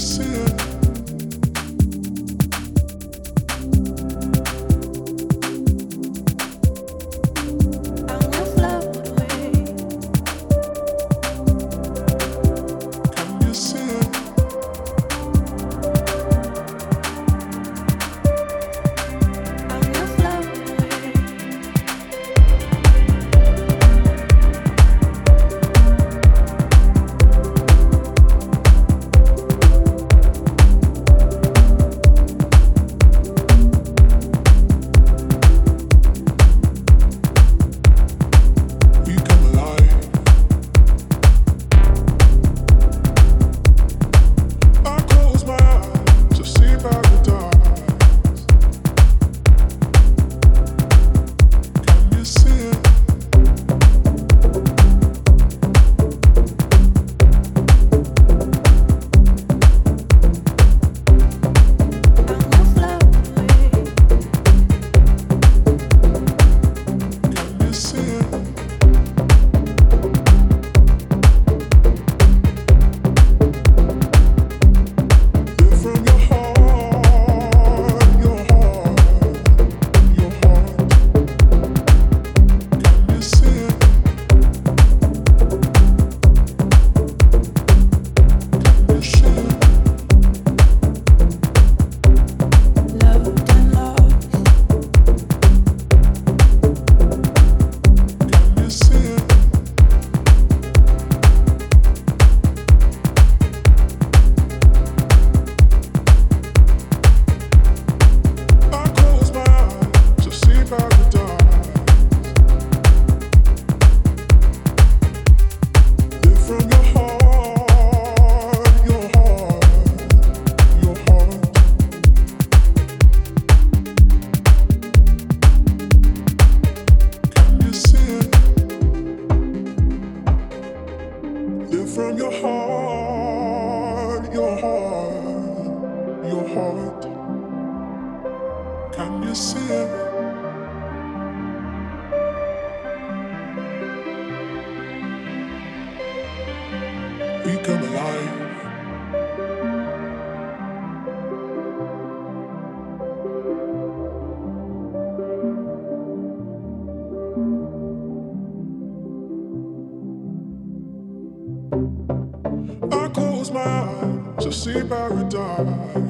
see heart. Can you see it? We come alive. I close my eyes to see paradise.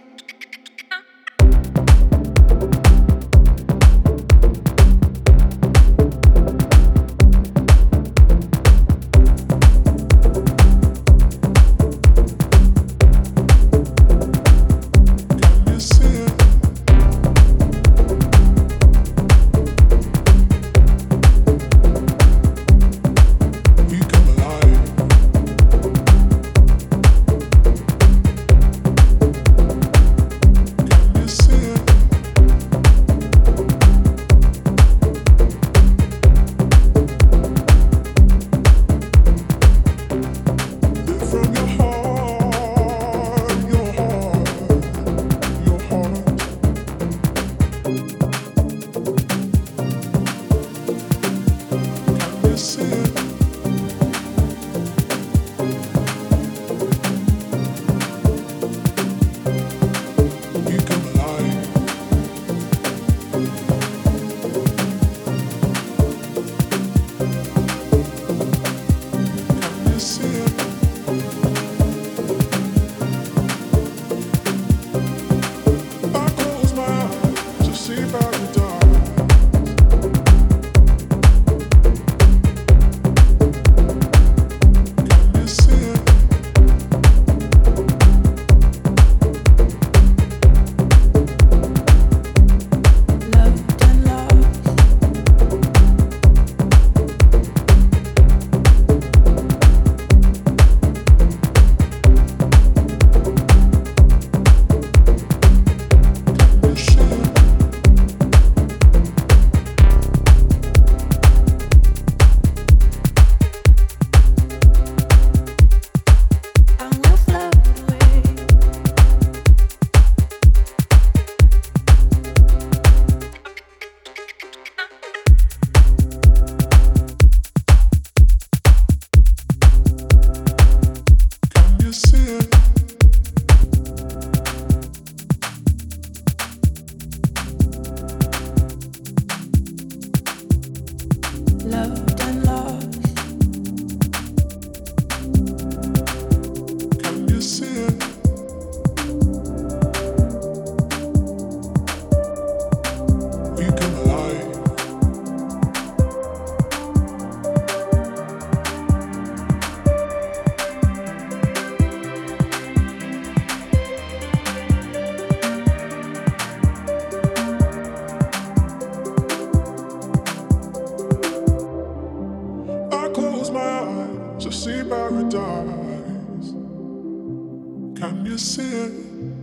your sin.